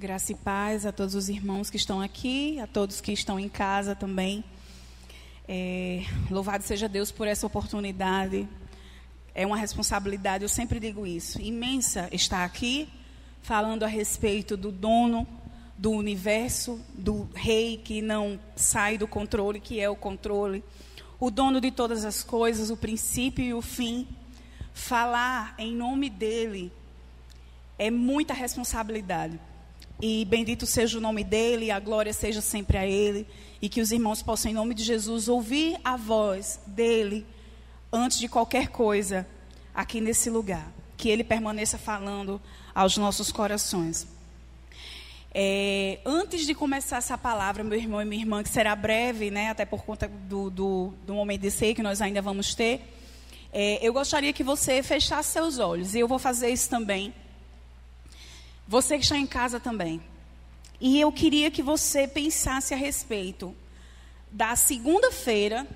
Graça e paz a todos os irmãos que estão aqui, a todos que estão em casa também. É, louvado seja Deus por essa oportunidade. É uma responsabilidade, eu sempre digo isso, imensa estar aqui falando a respeito do dono do universo, do rei que não sai do controle, que é o controle, o dono de todas as coisas, o princípio e o fim. Falar em nome dele é muita responsabilidade. E bendito seja o nome dele, a glória seja sempre a ele. E que os irmãos possam, em nome de Jesus, ouvir a voz dele antes de qualquer coisa aqui nesse lugar. Que ele permaneça falando aos nossos corações. É, antes de começar essa palavra, meu irmão e minha irmã, que será breve, né, até por conta do, do, do momento de ser que nós ainda vamos ter, é, eu gostaria que você fechasse seus olhos. E eu vou fazer isso também você que está em casa também. E eu queria que você pensasse a respeito da segunda-feira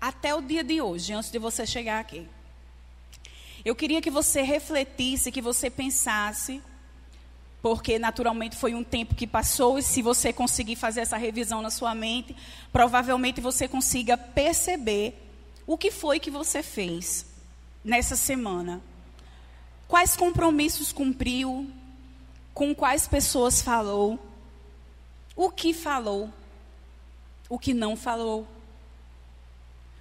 até o dia de hoje, antes de você chegar aqui. Eu queria que você refletisse, que você pensasse, porque naturalmente foi um tempo que passou, e se você conseguir fazer essa revisão na sua mente, provavelmente você consiga perceber o que foi que você fez nessa semana. Quais compromissos cumpriu? Com quais pessoas falou? O que falou? O que não falou?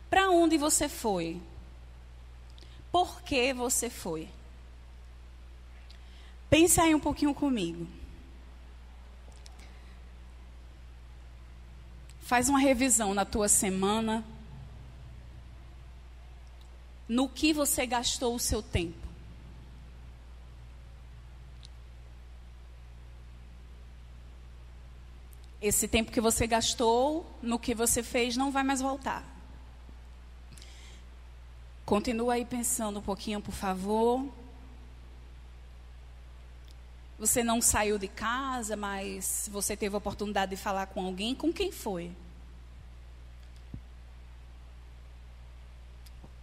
Para onde você foi? Por que você foi? Pensa aí um pouquinho comigo. Faz uma revisão na tua semana. No que você gastou o seu tempo? Esse tempo que você gastou no que você fez não vai mais voltar. Continua aí pensando um pouquinho, por favor. Você não saiu de casa, mas você teve a oportunidade de falar com alguém. Com quem foi?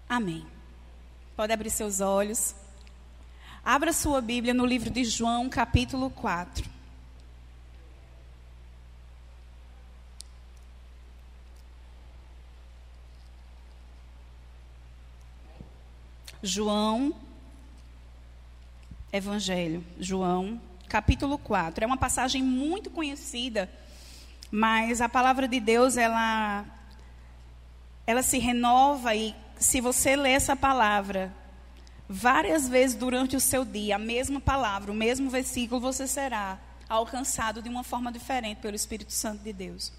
Amém. Pode abrir seus olhos. Abra sua Bíblia no livro de João, capítulo 4. João, Evangelho, João, capítulo 4. É uma passagem muito conhecida, mas a palavra de Deus, ela, ela se renova e se você ler essa palavra várias vezes durante o seu dia, a mesma palavra, o mesmo versículo, você será alcançado de uma forma diferente pelo Espírito Santo de Deus.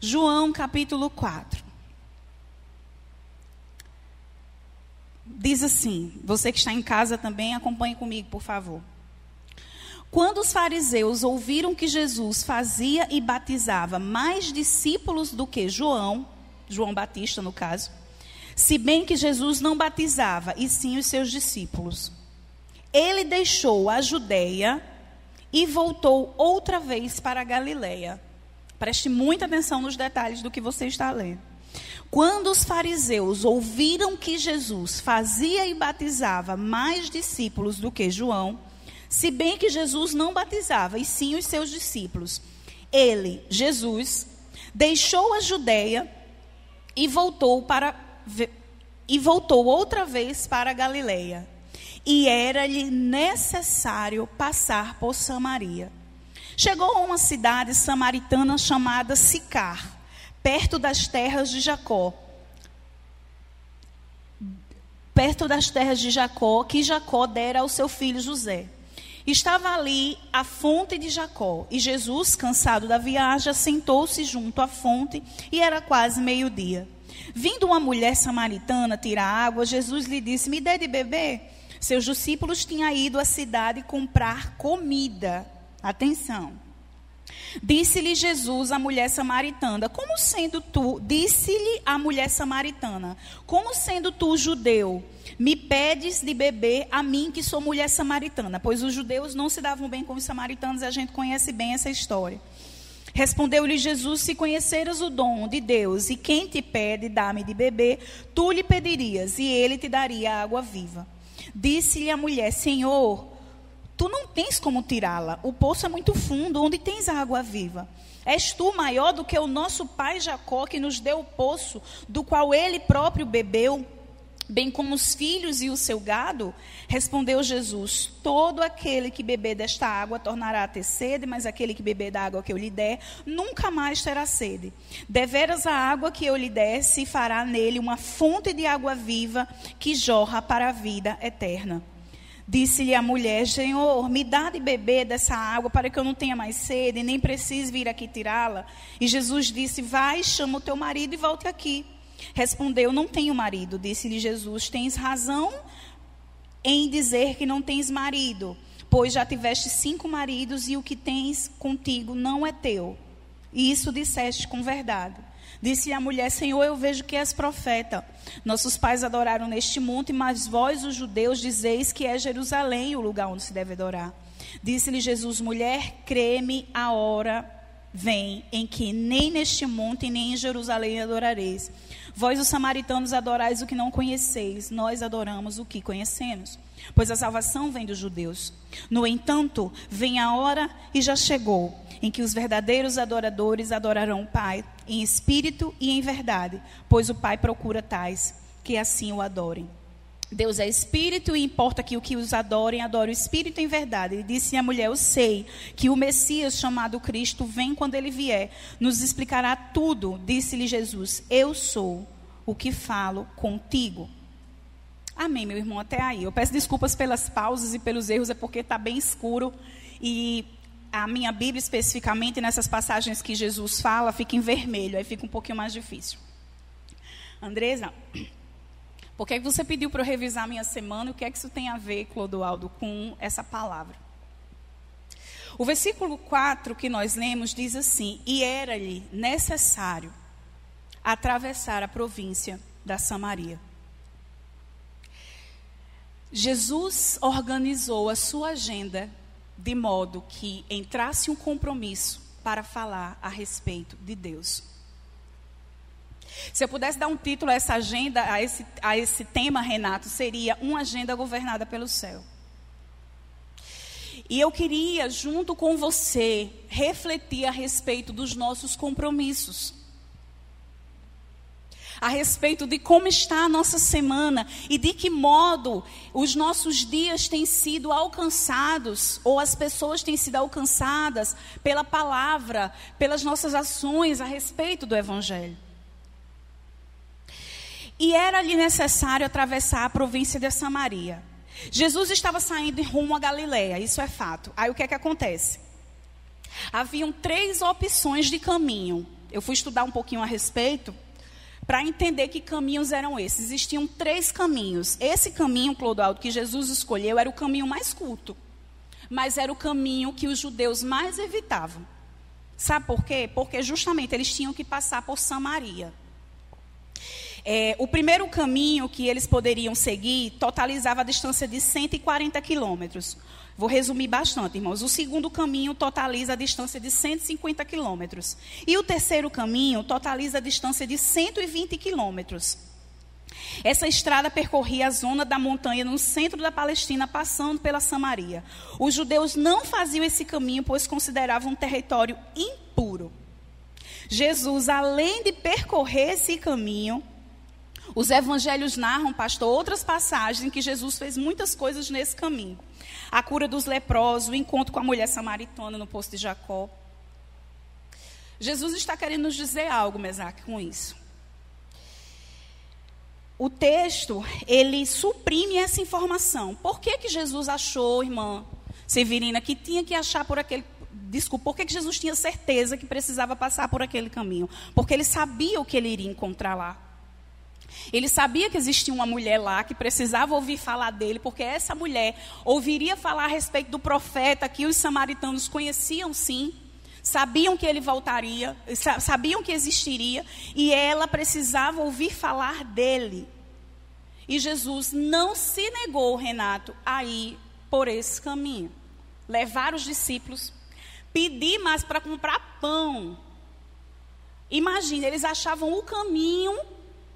João capítulo 4. Diz assim: você que está em casa também, acompanhe comigo, por favor. Quando os fariseus ouviram que Jesus fazia e batizava mais discípulos do que João, João Batista no caso, se bem que Jesus não batizava, e sim os seus discípulos, ele deixou a Judéia e voltou outra vez para a Galiléia. Preste muita atenção nos detalhes do que você está lendo. Quando os fariseus ouviram que Jesus fazia e batizava mais discípulos do que João, se bem que Jesus não batizava, e sim os seus discípulos, ele, Jesus, deixou a Judéia e voltou para e voltou outra vez para a Galileia. E era-lhe necessário passar por Samaria. Chegou a uma cidade samaritana chamada Sicar perto das terras de Jacó. Perto das terras de Jacó, que Jacó dera ao seu filho José. Estava ali a fonte de Jacó, e Jesus, cansado da viagem, sentou-se junto à fonte, e era quase meio-dia. Vindo uma mulher samaritana tirar água, Jesus lhe disse: Me dê de beber. Seus discípulos tinham ido à cidade comprar comida. Atenção. Disse-lhe Jesus à mulher samaritana: Como sendo tu, disse-lhe a mulher samaritana: Como sendo tu judeu, me pedes de beber a mim que sou mulher samaritana? Pois os judeus não se davam bem com os samaritanos, a gente conhece bem essa história. Respondeu-lhe Jesus: Se conheceras o dom de Deus e quem te pede, dá-me de beber, tu lhe pedirias e ele te daria água viva. Disse-lhe a mulher: Senhor, Tu não tens como tirá-la. O poço é muito fundo, onde tens a água viva. És tu maior do que o nosso pai Jacó, que nos deu o poço, do qual ele próprio bebeu, bem como os filhos e o seu gado? Respondeu Jesus: Todo aquele que beber desta água tornará a ter sede, mas aquele que beber da água que eu lhe der, nunca mais terá sede. Deveras a água que eu lhe der se fará nele uma fonte de água viva que jorra para a vida eterna. Disse-lhe a mulher: Senhor, me dá de beber dessa água para que eu não tenha mais sede, nem precise vir aqui tirá-la. E Jesus disse: Vai, chama o teu marido e volte aqui. Respondeu: Não tenho marido. Disse-lhe Jesus: Tens razão em dizer que não tens marido, pois já tiveste cinco maridos e o que tens contigo não é teu. E isso disseste com verdade. Disse a mulher: Senhor, eu vejo que és profeta. Nossos pais adoraram neste monte, mas vós, os judeus, dizeis que é Jerusalém o lugar onde se deve adorar. Disse-lhe Jesus: Mulher, crê-me, a hora vem em que nem neste monte nem em Jerusalém adorareis. Vós, os samaritanos, adorais o que não conheceis, nós adoramos o que conhecemos pois a salvação vem dos judeus. No entanto, vem a hora e já chegou, em que os verdadeiros adoradores adorarão o Pai em espírito e em verdade, pois o Pai procura tais que assim o adorem. Deus é espírito e importa que o que os adorem, adore o espírito em verdade. Ele disse à mulher: Eu sei que o Messias chamado Cristo vem quando ele vier, nos explicará tudo. Disse-lhe Jesus: Eu sou o que falo contigo. Amém, meu irmão, até aí. Eu peço desculpas pelas pausas e pelos erros, é porque está bem escuro. E a minha Bíblia, especificamente, nessas passagens que Jesus fala, fica em vermelho, aí fica um pouquinho mais difícil. Andresa, por que, é que você pediu para eu revisar minha semana? O que é que isso tem a ver, Clodoaldo, com essa palavra? O versículo 4 que nós lemos diz assim: E era-lhe necessário atravessar a província da Samaria. Jesus organizou a sua agenda de modo que entrasse um compromisso para falar a respeito de Deus. Se eu pudesse dar um título a essa agenda, a esse, a esse tema, Renato, seria Uma Agenda Governada pelo Céu. E eu queria, junto com você, refletir a respeito dos nossos compromissos a respeito de como está a nossa semana e de que modo os nossos dias têm sido alcançados, ou as pessoas têm sido alcançadas pela palavra, pelas nossas ações a respeito do Evangelho. E era-lhe necessário atravessar a província de Samaria. Jesus estava saindo rumo a Galiléia, isso é fato. Aí o que é que acontece? Haviam três opções de caminho. Eu fui estudar um pouquinho a respeito para entender que caminhos eram esses. Existiam três caminhos. Esse caminho, Clodoaldo, que Jesus escolheu, era o caminho mais curto, mas era o caminho que os judeus mais evitavam. Sabe por quê? Porque justamente eles tinham que passar por Samaria. É, o primeiro caminho que eles poderiam seguir totalizava a distância de 140 quilômetros. Vou resumir bastante, irmãos. O segundo caminho totaliza a distância de 150 quilômetros. E o terceiro caminho totaliza a distância de 120 quilômetros. Essa estrada percorria a zona da montanha no centro da Palestina, passando pela Samaria. Os judeus não faziam esse caminho, pois consideravam um território impuro. Jesus, além de percorrer esse caminho, os evangelhos narram, pastor, outras passagens em que Jesus fez muitas coisas nesse caminho a cura dos leprosos, o encontro com a mulher samaritana no posto de Jacó. Jesus está querendo nos dizer algo, Mesaque, com isso. O texto, ele suprime essa informação. Por que, que Jesus achou, irmã Severina, que tinha que achar por aquele. Desculpa, por que Jesus tinha certeza que precisava passar por aquele caminho? Porque ele sabia o que ele iria encontrar lá. Ele sabia que existia uma mulher lá que precisava ouvir falar dele, porque essa mulher ouviria falar a respeito do profeta que os samaritanos conheciam sim, sabiam que ele voltaria, sabiam que existiria, e ela precisava ouvir falar dele. E Jesus não se negou, Renato, a ir por esse caminho. Levar os discípulos, pedir mais para comprar pão. Imagina, eles achavam o caminho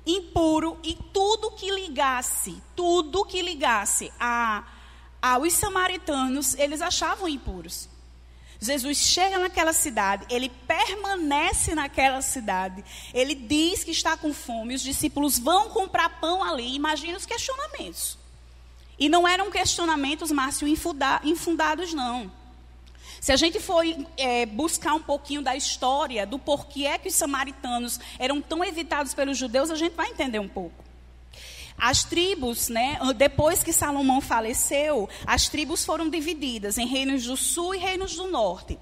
impuro e tudo que ligasse, tudo que ligasse a, ah, os samaritanos, eles achavam impuros. Jesus chega naquela cidade, ele permanece naquela cidade, ele diz que está com fome, os discípulos vão comprar pão ali. Imagina os questionamentos. E não eram questionamentos, Márcio, infundados, não. Se a gente for é, buscar um pouquinho da história do porquê é que os samaritanos eram tão evitados pelos judeus, a gente vai entender um pouco. As tribos, né, depois que Salomão faleceu, as tribos foram divididas em reinos do sul e reinos do norte.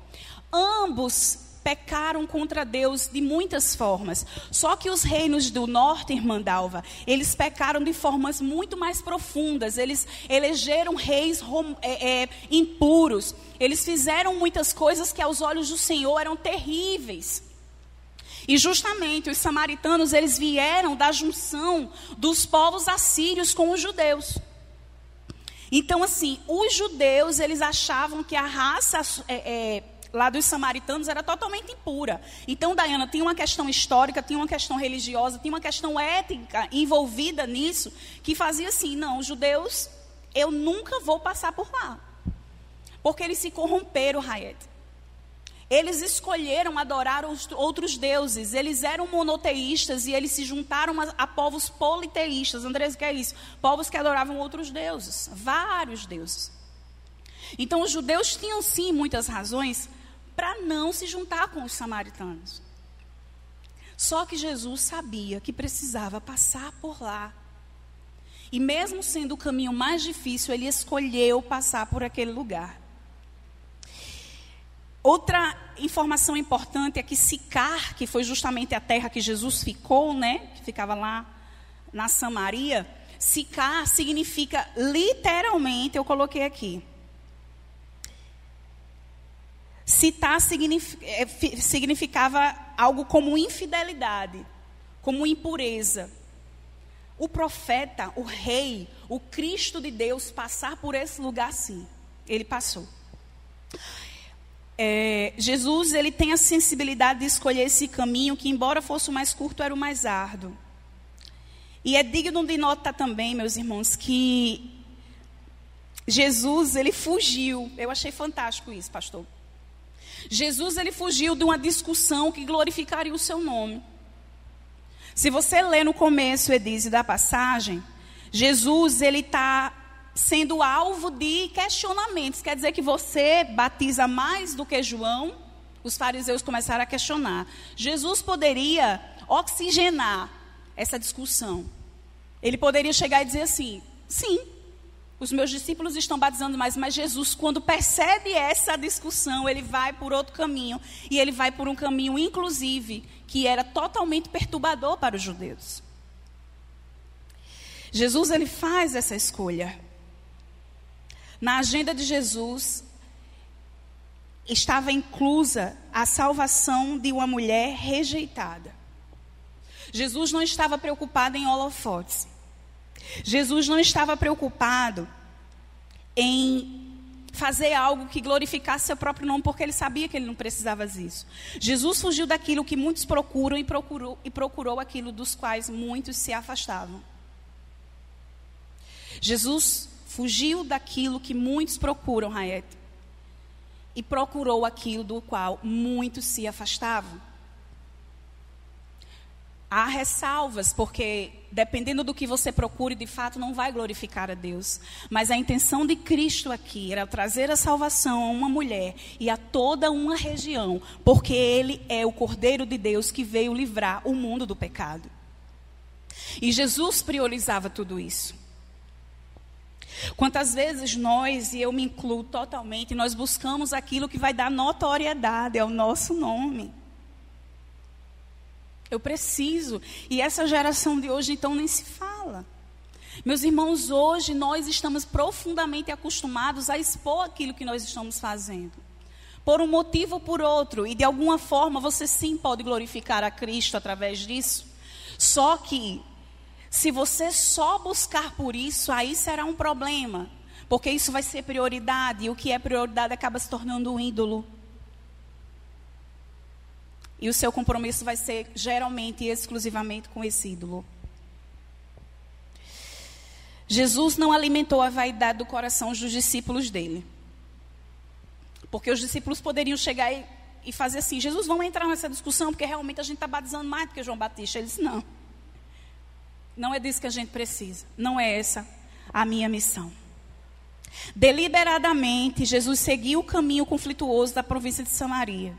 Ambos pecaram contra Deus de muitas formas. Só que os reinos do norte, irmã Dalva, eles pecaram de formas muito mais profundas. Eles elegeram reis é, é, impuros. Eles fizeram muitas coisas que aos olhos do Senhor eram terríveis. E justamente os samaritanos, eles vieram da junção dos povos assírios com os judeus. Então, assim, os judeus, eles achavam que a raça é, é, lá dos samaritanos era totalmente impura. Então, Diana, tem uma questão histórica, tem uma questão religiosa, tem uma questão ética envolvida nisso, que fazia assim, não, os judeus, eu nunca vou passar por lá. Porque eles se corromperam, Raete. Eles escolheram adorar outros deuses. Eles eram monoteístas e eles se juntaram a, a povos politeístas. Andrés, o que é isso? Povos que adoravam outros deuses, vários deuses. Então, os judeus tinham sim muitas razões para não se juntar com os samaritanos. Só que Jesus sabia que precisava passar por lá. E mesmo sendo o caminho mais difícil, ele escolheu passar por aquele lugar. Outra informação importante é que Sicar, que foi justamente a terra que Jesus ficou, né, que ficava lá na Samaria, Sicar significa literalmente, eu coloquei aqui. Citar é, significava algo como infidelidade, como impureza. O profeta, o rei, o Cristo de Deus passar por esse lugar sim. Ele passou é, Jesus ele tem a sensibilidade de escolher esse caminho que, embora fosse o mais curto, era o mais árduo. E é digno de nota também, meus irmãos, que Jesus ele fugiu. Eu achei fantástico isso, pastor. Jesus ele fugiu de uma discussão que glorificaria o seu nome. Se você ler no começo, Edise, da passagem, Jesus ele está sendo alvo de questionamentos. Quer dizer que você batiza mais do que João? Os fariseus começaram a questionar. Jesus poderia oxigenar essa discussão. Ele poderia chegar e dizer assim: sim, os meus discípulos estão batizando mais, mas Jesus, quando percebe essa discussão, ele vai por outro caminho. E ele vai por um caminho, inclusive, que era totalmente perturbador para os judeus. Jesus, ele faz essa escolha. Na agenda de Jesus estava inclusa a salvação de uma mulher rejeitada. Jesus não estava preocupado em holofotes. Jesus não estava preocupado em fazer algo que glorificasse seu próprio nome, porque ele sabia que ele não precisava disso. Jesus fugiu daquilo que muitos procuram e procurou, e procurou aquilo dos quais muitos se afastavam. Jesus fugiu daquilo que muitos procuram, Raete, e procurou aquilo do qual muitos se afastavam. Há ressalvas, porque dependendo do que você procure, de fato não vai glorificar a Deus. Mas a intenção de Cristo aqui era trazer a salvação a uma mulher e a toda uma região, porque Ele é o Cordeiro de Deus que veio livrar o mundo do pecado. E Jesus priorizava tudo isso. Quantas vezes nós, e eu me incluo totalmente, nós buscamos aquilo que vai dar notoriedade ao nosso nome. Eu preciso. E essa geração de hoje, então, nem se fala. Meus irmãos, hoje nós estamos profundamente acostumados a expor aquilo que nós estamos fazendo. Por um motivo ou por outro. E de alguma forma você sim pode glorificar a Cristo através disso. Só que se você só buscar por isso, aí será um problema. Porque isso vai ser prioridade. E o que é prioridade acaba se tornando um ídolo. E o seu compromisso vai ser geralmente e exclusivamente com esse ídolo. Jesus não alimentou a vaidade do coração dos discípulos dele. Porque os discípulos poderiam chegar e, e fazer assim: Jesus, vamos entrar nessa discussão, porque realmente a gente está batizando mais do que João Batista. Ele disse: não. Não é disso que a gente precisa. Não é essa a minha missão. Deliberadamente, Jesus seguiu o caminho conflituoso da província de Samaria.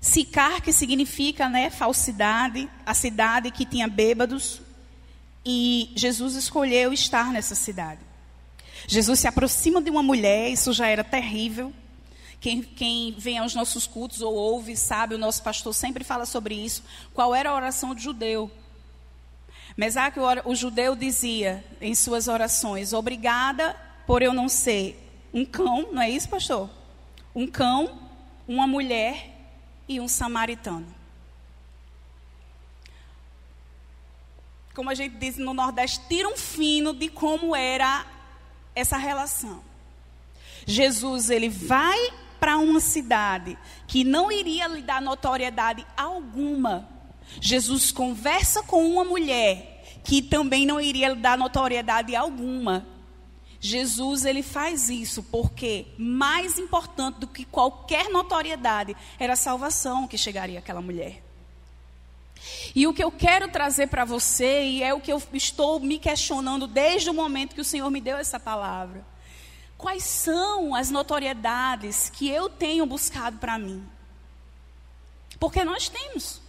Sicar, que significa né, falsidade, a cidade que tinha bêbados, e Jesus escolheu estar nessa cidade. Jesus se aproxima de uma mulher, isso já era terrível. Quem, quem vem aos nossos cultos ou ouve, sabe, o nosso pastor sempre fala sobre isso. Qual era a oração do judeu? Mesaque, o, o judeu dizia em suas orações: Obrigada por eu não ser um cão, não é isso, pastor? Um cão, uma mulher e um samaritano. Como a gente diz no Nordeste, tira um fino de como era essa relação. Jesus, ele vai para uma cidade que não iria lhe dar notoriedade alguma. Jesus conversa com uma mulher que também não iria lhe dar notoriedade alguma. Jesus ele faz isso porque mais importante do que qualquer notoriedade era a salvação que chegaria àquela mulher. E o que eu quero trazer para você, e é o que eu estou me questionando desde o momento que o Senhor me deu essa palavra. Quais são as notoriedades que eu tenho buscado para mim? Porque nós temos.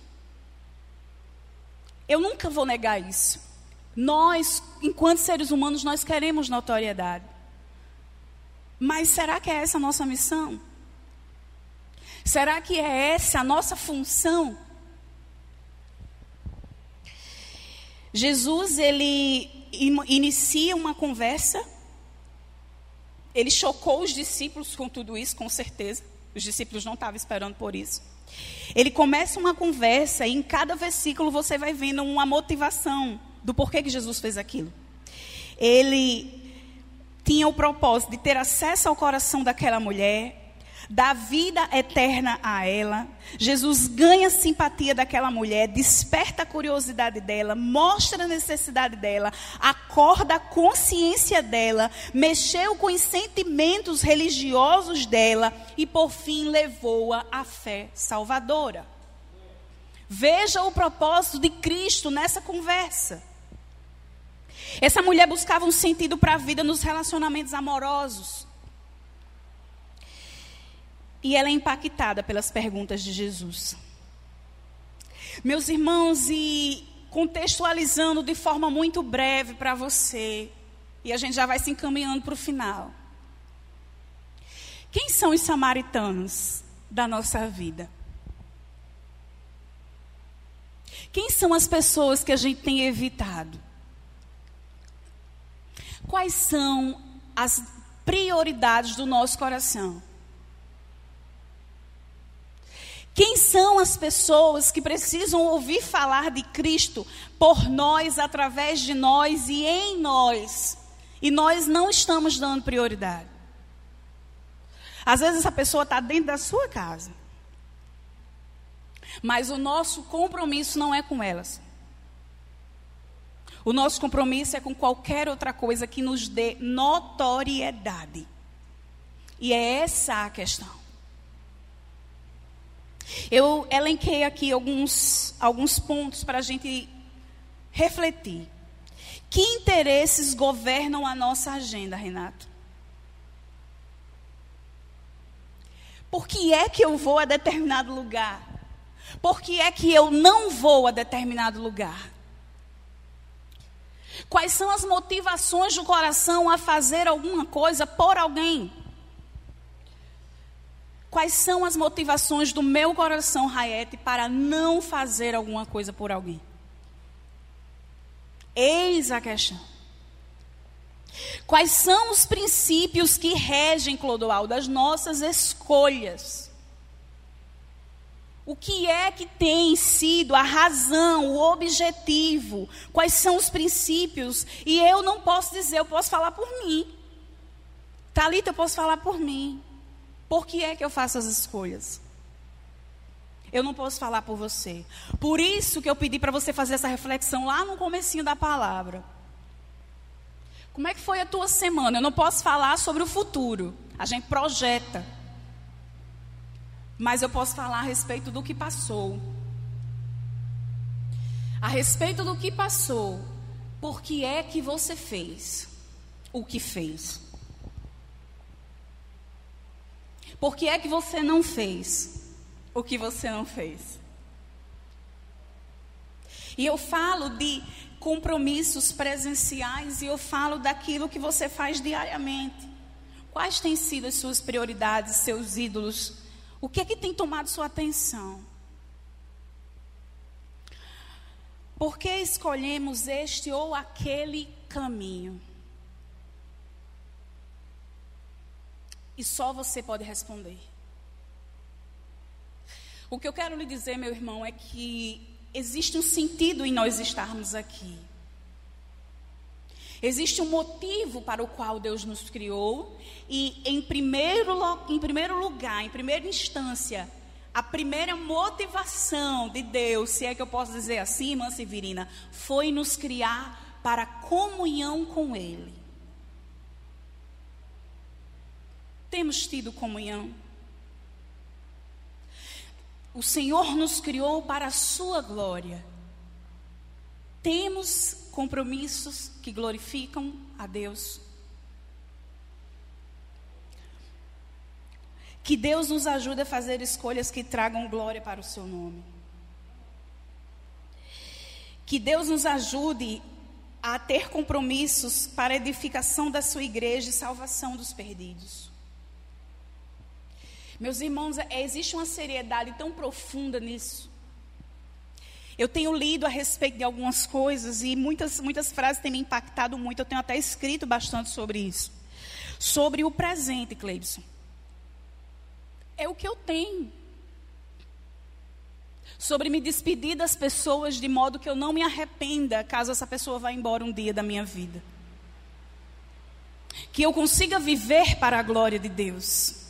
Eu nunca vou negar isso. Nós, enquanto seres humanos, nós queremos notoriedade. Mas será que é essa a nossa missão? Será que é essa a nossa função? Jesus, ele inicia uma conversa ele chocou os discípulos com tudo isso, com certeza. Os discípulos não estavam esperando por isso. Ele começa uma conversa e em cada versículo você vai vendo uma motivação do porquê que Jesus fez aquilo. Ele tinha o propósito de ter acesso ao coração daquela mulher, dá vida eterna a ela. Jesus ganha a simpatia daquela mulher, desperta a curiosidade dela, mostra a necessidade dela, acorda a consciência dela, mexeu com os sentimentos religiosos dela e, por fim, levou-a à fé salvadora. Veja o propósito de Cristo nessa conversa. Essa mulher buscava um sentido para a vida nos relacionamentos amorosos. E ela é impactada pelas perguntas de Jesus. Meus irmãos, e contextualizando de forma muito breve para você, e a gente já vai se encaminhando para o final. Quem são os samaritanos da nossa vida? Quem são as pessoas que a gente tem evitado? Quais são as prioridades do nosso coração? Quem são as pessoas que precisam ouvir falar de Cristo por nós, através de nós e em nós? E nós não estamos dando prioridade. Às vezes essa pessoa está dentro da sua casa. Mas o nosso compromisso não é com elas. O nosso compromisso é com qualquer outra coisa que nos dê notoriedade. E é essa a questão. Eu elenquei aqui alguns, alguns pontos para a gente refletir. Que interesses governam a nossa agenda, Renato? Por que é que eu vou a determinado lugar? Por que é que eu não vou a determinado lugar? Quais são as motivações do coração a fazer alguma coisa por alguém? Quais são as motivações do meu coração, Raiete, para não fazer alguma coisa por alguém? Eis a questão. Quais são os princípios que regem, Clodoaldo, as nossas escolhas? O que é que tem sido a razão, o objetivo? Quais são os princípios? E eu não posso dizer, eu posso falar por mim. Talita, eu posso falar por mim. Por que é que eu faço as escolhas? Eu não posso falar por você. Por isso que eu pedi para você fazer essa reflexão lá no comecinho da palavra. Como é que foi a tua semana? Eu não posso falar sobre o futuro. A gente projeta. Mas eu posso falar a respeito do que passou. A respeito do que passou. Por que é que você fez o que fez? Por que é que você não fez o que você não fez? E eu falo de compromissos presenciais e eu falo daquilo que você faz diariamente. Quais têm sido as suas prioridades, seus ídolos? O que é que tem tomado sua atenção? Por que escolhemos este ou aquele caminho? E só você pode responder. O que eu quero lhe dizer, meu irmão, é que existe um sentido em nós estarmos aqui. Existe um motivo para o qual Deus nos criou, e em primeiro, em primeiro lugar, em primeira instância, a primeira motivação de Deus, se é que eu posso dizer assim, irmã Severina, foi nos criar para comunhão com Ele. Temos tido comunhão. O Senhor nos criou para a sua glória. Temos compromissos que glorificam a Deus. Que Deus nos ajude a fazer escolhas que tragam glória para o seu nome. Que Deus nos ajude a ter compromissos para a edificação da sua igreja e salvação dos perdidos. Meus irmãos, é, existe uma seriedade tão profunda nisso. Eu tenho lido a respeito de algumas coisas e muitas, muitas frases têm me impactado muito. Eu tenho até escrito bastante sobre isso. Sobre o presente, Cleibson. É o que eu tenho. Sobre me despedir das pessoas de modo que eu não me arrependa caso essa pessoa vá embora um dia da minha vida. Que eu consiga viver para a glória de Deus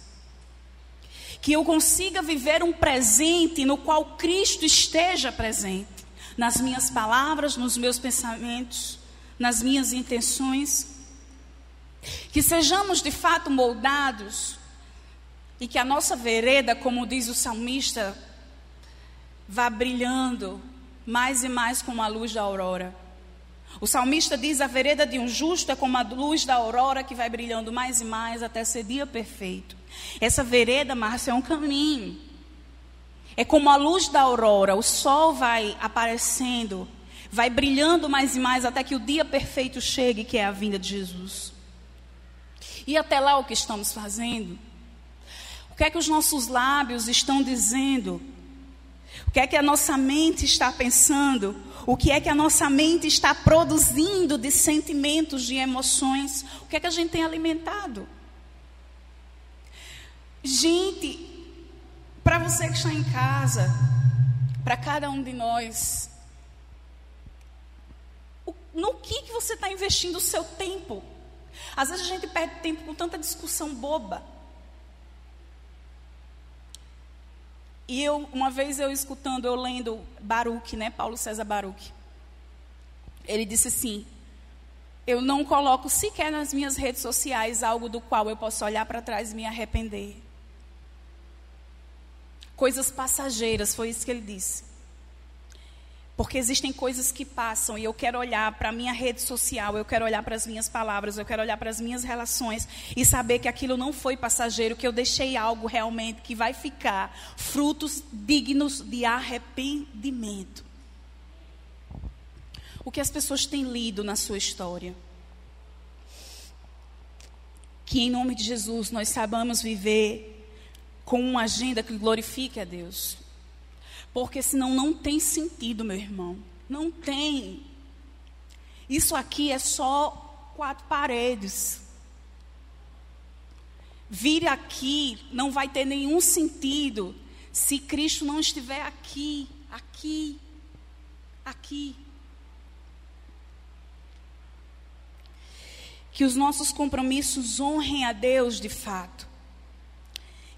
que eu consiga viver um presente no qual Cristo esteja presente, nas minhas palavras, nos meus pensamentos, nas minhas intenções. Que sejamos de fato moldados e que a nossa vereda, como diz o salmista, vá brilhando mais e mais como a luz da aurora. O salmista diz: a vereda de um justo é como a luz da aurora que vai brilhando mais e mais até ser dia perfeito. Essa vereda, Márcia, é um caminho. É como a luz da aurora, o sol vai aparecendo, vai brilhando mais e mais até que o dia perfeito chegue, que é a vinda de Jesus. E até lá o que estamos fazendo? O que é que os nossos lábios estão dizendo? O que é que a nossa mente está pensando? O que é que a nossa mente está produzindo de sentimentos, de emoções? O que é que a gente tem alimentado? Gente, para você que está em casa, para cada um de nós, no que, que você está investindo o seu tempo? Às vezes a gente perde tempo com tanta discussão boba. E eu, uma vez eu escutando, eu lendo Baruch, né, Paulo César Baruch, ele disse assim: Eu não coloco sequer nas minhas redes sociais algo do qual eu posso olhar para trás e me arrepender coisas passageiras, foi isso que ele disse. Porque existem coisas que passam e eu quero olhar para a minha rede social, eu quero olhar para as minhas palavras, eu quero olhar para as minhas relações e saber que aquilo não foi passageiro, que eu deixei algo realmente que vai ficar frutos dignos de arrependimento. O que as pessoas têm lido na sua história. Que em nome de Jesus nós saibamos viver com uma agenda que glorifique a Deus. Porque senão não tem sentido, meu irmão. Não tem. Isso aqui é só quatro paredes. Vir aqui não vai ter nenhum sentido se Cristo não estiver aqui, aqui, aqui. Que os nossos compromissos honrem a Deus de fato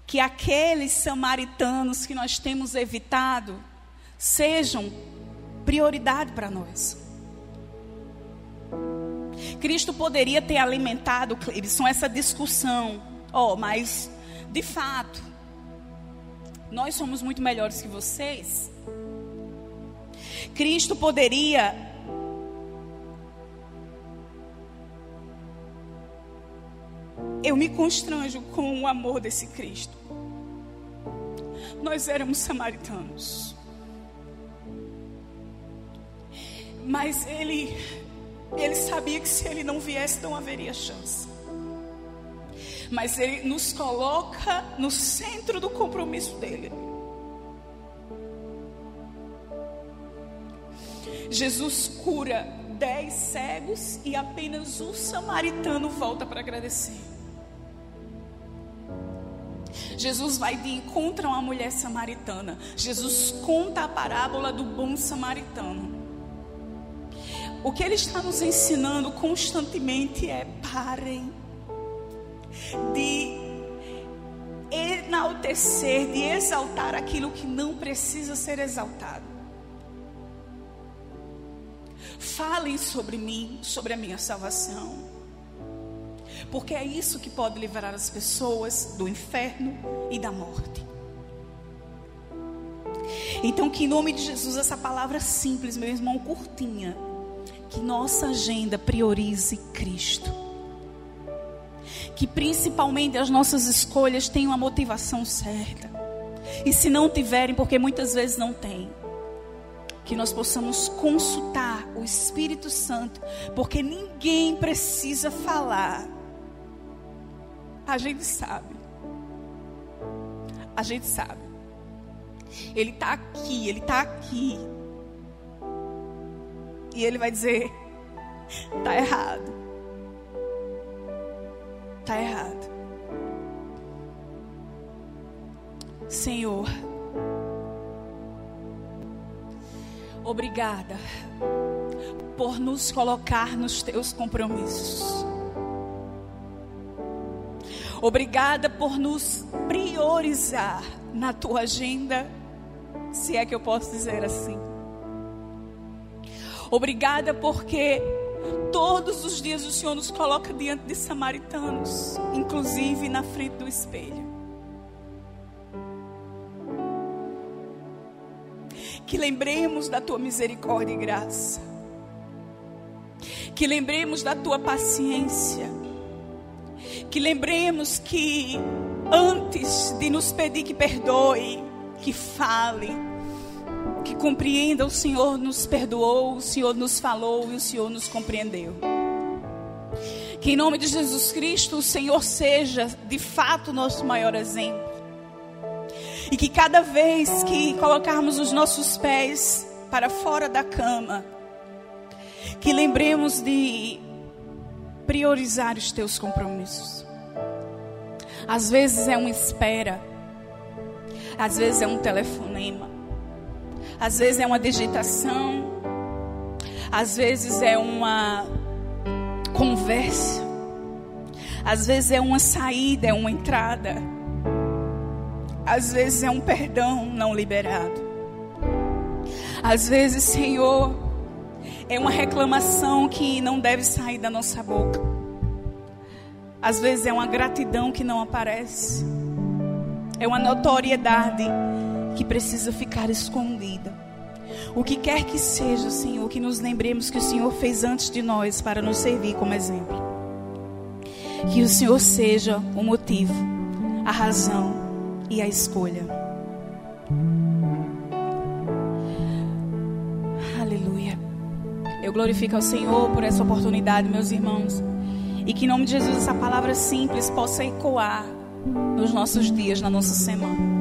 que aqueles samaritanos que nós temos evitado sejam prioridade para nós. Cristo poderia ter alimentado, Cleibson, essa discussão. Oh, mas, de fato, nós somos muito melhores que vocês. Cristo poderia eu me constranjo com o amor desse Cristo. Nós éramos samaritanos. Mas ele ele sabia que se ele não viesse não haveria chance. Mas ele nos coloca no centro do compromisso dele. Jesus cura dez cegos e apenas um samaritano volta para agradecer. Jesus vai de encontro a uma mulher samaritana. Jesus conta a parábola do bom samaritano. O que ele está nos ensinando constantemente é parem de enaltecer, de exaltar aquilo que não precisa ser exaltado. Falem sobre mim, sobre a minha salvação. Porque é isso que pode livrar as pessoas do inferno e da morte. Então, que em nome de Jesus, essa palavra simples, meu irmão, curtinha, que nossa agenda priorize Cristo. Que principalmente as nossas escolhas tenham a motivação certa. E se não tiverem, porque muitas vezes não tem, que nós possamos consultar o Espírito Santo, porque ninguém precisa falar. A gente sabe. A gente sabe. Ele está aqui, ele está aqui. E ele vai dizer: está errado. Está errado. Senhor, obrigada por nos colocar nos teus compromissos. Obrigada por nos priorizar na tua agenda, se é que eu posso dizer assim. Obrigada porque todos os dias o Senhor nos coloca diante de samaritanos, inclusive na frente do espelho. Que lembremos da tua misericórdia e graça. Que lembremos da tua paciência. Que lembremos que antes de nos pedir que perdoe, que fale, que compreenda, o Senhor nos perdoou, o Senhor nos falou e o Senhor nos compreendeu. Que em nome de Jesus Cristo, o Senhor seja de fato nosso maior exemplo. E que cada vez que colocarmos os nossos pés para fora da cama, que lembremos de priorizar os teus compromissos. Às vezes é uma espera, às vezes é um telefonema, às vezes é uma digitação, às vezes é uma conversa, às vezes é uma saída, é uma entrada, às vezes é um perdão não liberado. Às vezes, Senhor, é uma reclamação que não deve sair da nossa boca. Às vezes é uma gratidão que não aparece. É uma notoriedade que precisa ficar escondida. O que quer que seja, Senhor, que nos lembremos que o Senhor fez antes de nós para nos servir como exemplo. Que o Senhor seja o motivo, a razão e a escolha. Aleluia. Eu glorifico ao Senhor por essa oportunidade, meus irmãos. E que em nome de Jesus essa palavra simples possa ecoar nos nossos dias, na nossa semana.